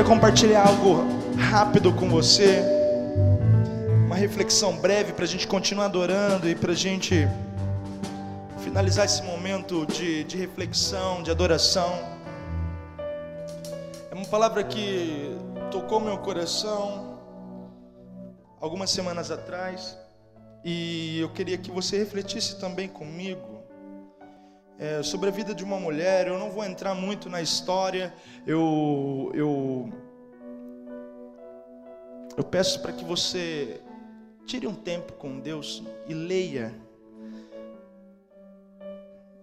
queria compartilhar algo rápido com você, uma reflexão breve para a gente continuar adorando e para a gente finalizar esse momento de, de reflexão, de adoração. É uma palavra que tocou meu coração algumas semanas atrás e eu queria que você refletisse também comigo é, sobre a vida de uma mulher. Eu não vou entrar muito na história. Eu, eu, eu peço para que você tire um tempo com Deus e leia.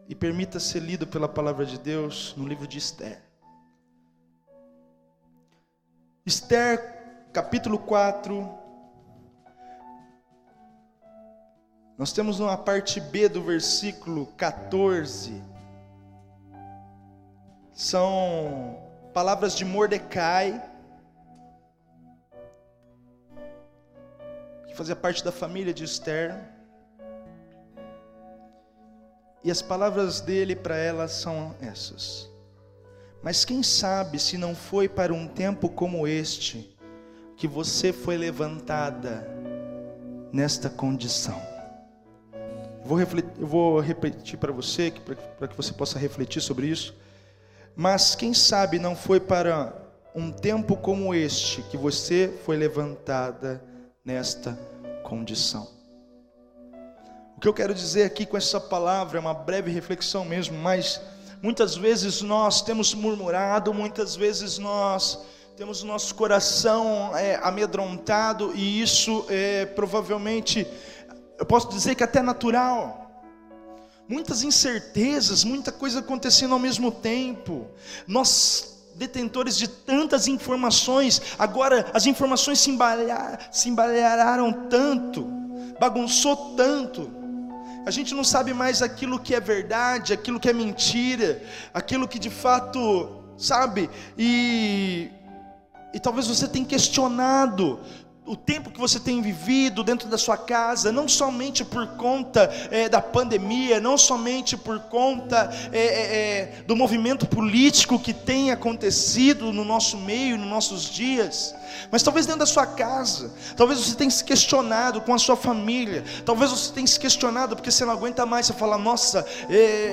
E permita ser lido pela palavra de Deus no livro de Esther. Esther, capítulo 4, Nós temos uma parte B do versículo 14. São palavras de Mordecai, que fazia parte da família de Esther. E as palavras dele para ela são essas. Mas quem sabe se não foi para um tempo como este que você foi levantada nesta condição. Vou refletir, eu vou repetir para você, para que você possa refletir sobre isso. Mas quem sabe não foi para um tempo como este que você foi levantada nesta condição. O que eu quero dizer aqui com essa palavra é uma breve reflexão mesmo, mas muitas vezes nós temos murmurado, muitas vezes nós temos nosso coração é, amedrontado e isso é, provavelmente eu posso dizer que até natural. Muitas incertezas, muita coisa acontecendo ao mesmo tempo. Nós detentores de tantas informações, agora as informações se, embalhar, se embalhararam tanto, bagunçou tanto. A gente não sabe mais aquilo que é verdade, aquilo que é mentira, aquilo que de fato, sabe? E, e talvez você tenha questionado o tempo que você tem vivido dentro da sua casa, não somente por conta é, da pandemia, não somente por conta é, é, do movimento político que tem acontecido no nosso meio, nos nossos dias, mas talvez dentro da sua casa, talvez você tenha se questionado com a sua família, talvez você tenha se questionado porque você não aguenta mais, você fala, nossa,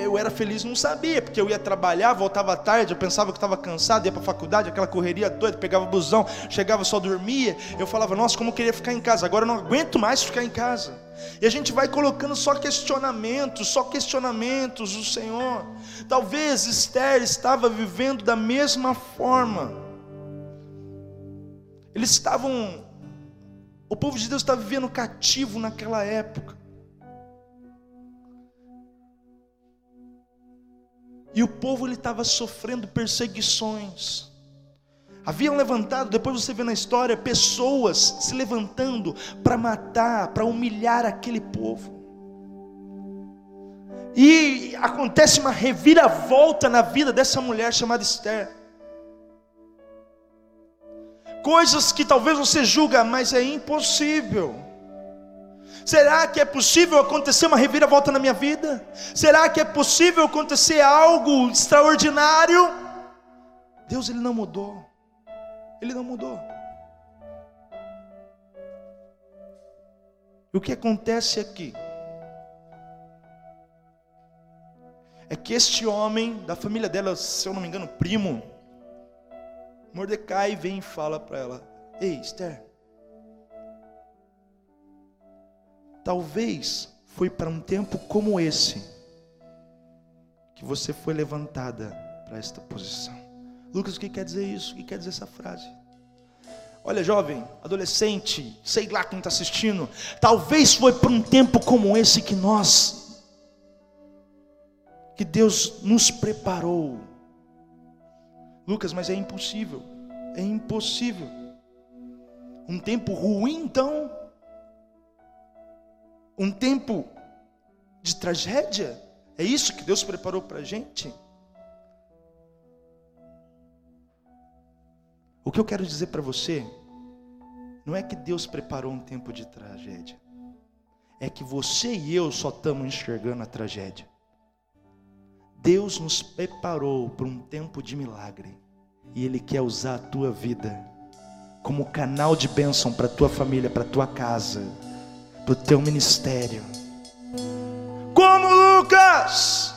eu era feliz, não sabia, porque eu ia trabalhar, voltava tarde, eu pensava que estava cansado, ia para a faculdade, aquela correria doida, pegava busão, chegava só dormia, eu falava, nossa, como eu queria ficar em casa, agora eu não aguento mais ficar em casa. E a gente vai colocando só questionamentos, só questionamentos do Senhor. Talvez Esther estava vivendo da mesma forma. Eles estavam, o povo de Deus estava vivendo cativo naquela época. E o povo ele estava sofrendo perseguições. Haviam levantado, depois você vê na história, pessoas se levantando para matar, para humilhar aquele povo. E acontece uma reviravolta na vida dessa mulher chamada Esther coisas que talvez você julga, mas é impossível. Será que é possível acontecer uma reviravolta na minha vida? Será que é possível acontecer algo extraordinário? Deus ele não mudou. Ele não mudou. E o que acontece aqui? É que este homem, da família dela, se eu não me engano, primo, Mordecai vem e fala para ela: Ei, Esther, talvez foi para um tempo como esse que você foi levantada para esta posição. Lucas, o que quer dizer isso? O que quer dizer essa frase? Olha, jovem, adolescente, sei lá quem está assistindo. Talvez foi para um tempo como esse que nós, que Deus nos preparou Lucas, mas é impossível. É impossível. Um tempo ruim, então. Um tempo de tragédia. É isso que Deus preparou para a gente. O que eu quero dizer para você, não é que Deus preparou um tempo de tragédia, é que você e eu só estamos enxergando a tragédia. Deus nos preparou para um tempo de milagre. E Ele quer usar a tua vida como canal de bênção para a tua família, para a tua casa, para o teu ministério. Como Lucas!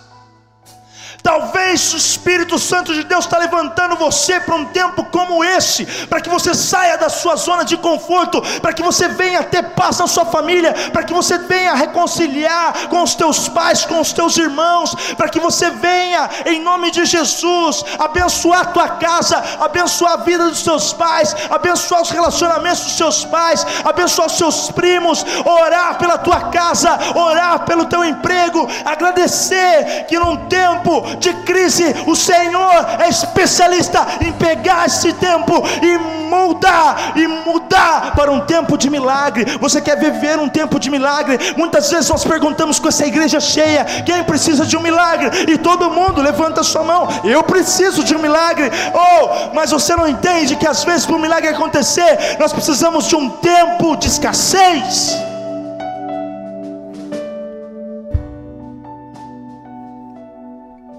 Talvez o Espírito Santo de Deus está levantando você para um tempo como esse, para que você saia da sua zona de conforto, para que você venha ter paz na sua família, para que você venha reconciliar com os teus pais, com os teus irmãos, para que você venha, em nome de Jesus, abençoar a tua casa, abençoar a vida dos seus pais, abençoar os relacionamentos dos seus pais, abençoar os seus primos, orar pela tua casa, orar pelo teu emprego, agradecer que num tempo de crise, o Senhor é especialista em pegar esse tempo e mudar e mudar para um tempo de milagre. Você quer viver um tempo de milagre? Muitas vezes nós perguntamos com essa igreja cheia: quem precisa de um milagre? E todo mundo levanta sua mão: eu preciso de um milagre. Oh, mas você não entende que às vezes para um milagre acontecer, nós precisamos de um tempo de escassez.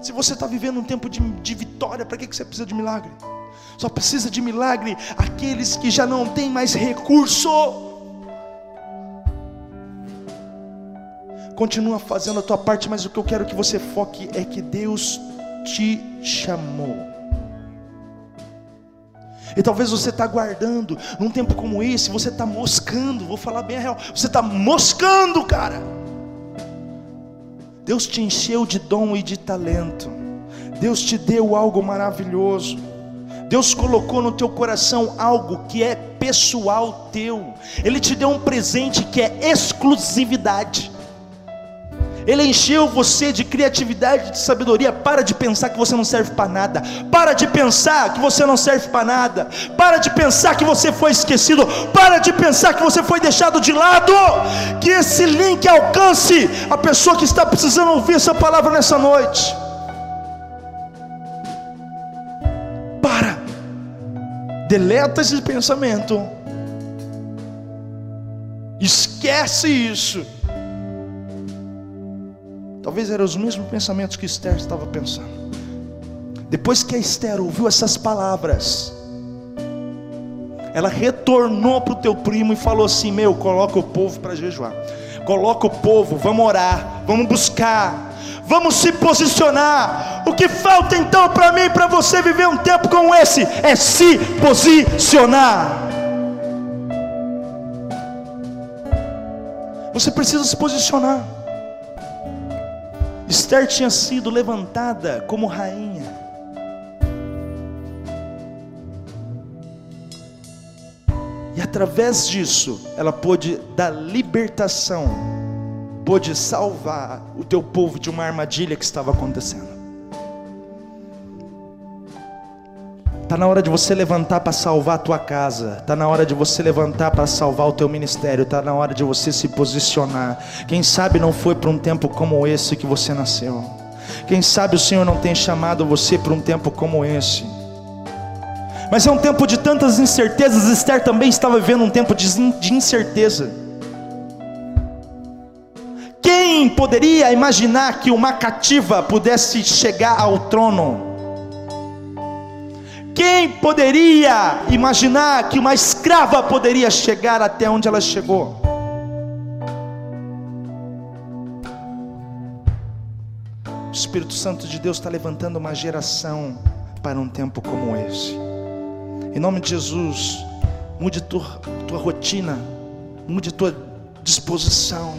Se você está vivendo um tempo de, de vitória, para que, que você precisa de milagre? Só precisa de milagre aqueles que já não têm mais recurso. Continua fazendo a tua parte, mas o que eu quero que você foque é que Deus te chamou. E talvez você está guardando, num tempo como esse, você está moscando, vou falar bem a real, você está moscando, cara. Deus te encheu de dom e de talento. Deus te deu algo maravilhoso. Deus colocou no teu coração algo que é pessoal teu. Ele te deu um presente que é exclusividade. Ele encheu você de criatividade, de sabedoria. Para de pensar que você não serve para nada. Para de pensar que você não serve para nada. Para de pensar que você foi esquecido. Para de pensar que você foi deixado de lado. Que esse link alcance a pessoa que está precisando ouvir essa palavra nessa noite. Para. Deleta esse pensamento. Esquece isso Talvez eram os mesmos pensamentos que Esther estava pensando. Depois que a Esther ouviu essas palavras, ela retornou para o teu primo e falou assim: Meu, coloca o povo para jejuar, coloca o povo, vamos orar, vamos buscar, vamos se posicionar. O que falta então para mim, para você viver um tempo como esse, é se posicionar. Você precisa se posicionar. Esther tinha sido levantada como rainha. E através disso, ela pôde dar libertação, pôde salvar o teu povo de uma armadilha que estava acontecendo. Está na hora de você levantar para salvar a tua casa. Está na hora de você levantar para salvar o teu ministério. Está na hora de você se posicionar. Quem sabe não foi para um tempo como esse que você nasceu. Quem sabe o Senhor não tem chamado você para um tempo como esse. Mas é um tempo de tantas incertezas. Esther também estava vivendo um tempo de incerteza. Quem poderia imaginar que uma cativa pudesse chegar ao trono? Quem poderia imaginar que uma escrava poderia chegar até onde ela chegou? O Espírito Santo de Deus está levantando uma geração para um tempo como esse. Em nome de Jesus, mude tua, tua rotina, mude tua disposição.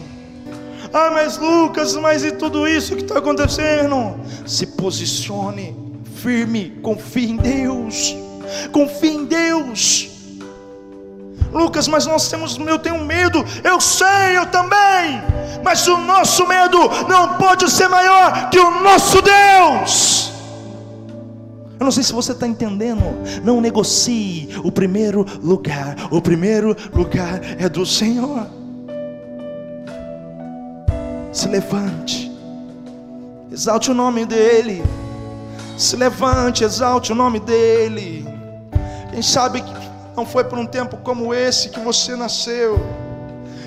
Ah, mas Lucas, mas e tudo isso que está acontecendo? Se posicione firme, confie em Deus. Confie em Deus. Lucas, mas nós temos, eu tenho medo. Eu sei, eu também. Mas o nosso medo não pode ser maior que o nosso Deus. Eu não sei se você está entendendo. Não negocie o primeiro lugar. O primeiro lugar é do Senhor. Se levante, exalte o nome dEle. Se levante, exalte o nome dEle. Quem sabe não foi por um tempo como esse que você nasceu.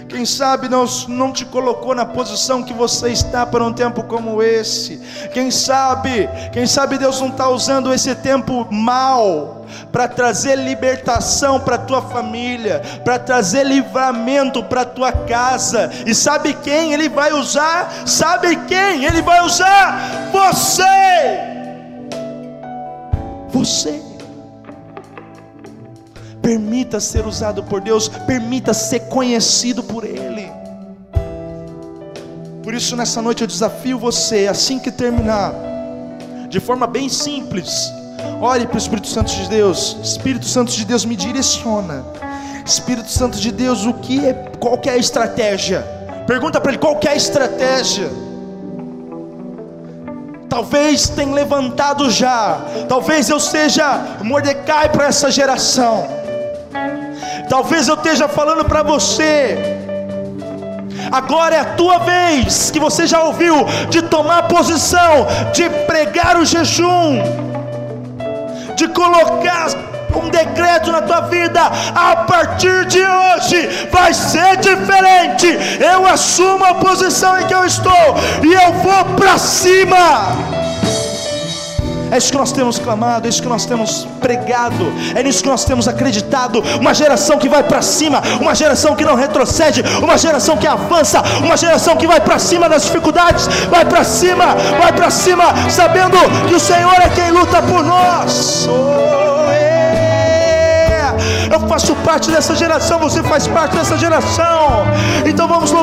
Quem sabe Deus não te colocou na posição que você está para um tempo como esse. Quem sabe, quem sabe Deus não está usando esse tempo mal para trazer libertação para tua família, para trazer livramento para tua casa. E sabe quem Ele vai usar? Sabe quem Ele vai usar? Você. Você. Permita ser usado por Deus, permita ser conhecido por Ele. Por isso, nessa noite eu desafio você, assim que terminar, de forma bem simples, ore para o Espírito Santo de Deus. Espírito Santo de Deus me direciona. Espírito Santo de Deus, o que é, qual que é a estratégia? Pergunta para ele qual que é a estratégia. Talvez tenha levantado já. Talvez eu seja Mordecai para essa geração. Talvez eu esteja falando para você. Agora é a tua vez, que você já ouviu, de tomar posição, de pregar o jejum, de colocar um decreto na tua vida. A partir de hoje vai ser diferente. Eu assumo a posição em que eu estou e eu vou para cima. É isso que nós temos clamado, é isso que nós temos pregado, é nisso que nós temos acreditado. Uma geração que vai para cima, uma geração que não retrocede, uma geração que avança, uma geração que vai para cima das dificuldades, vai para cima, vai para cima, sabendo que o Senhor é quem luta por nós. Oh. Eu faço parte dessa geração, você faz parte dessa geração. Então vamos louvar.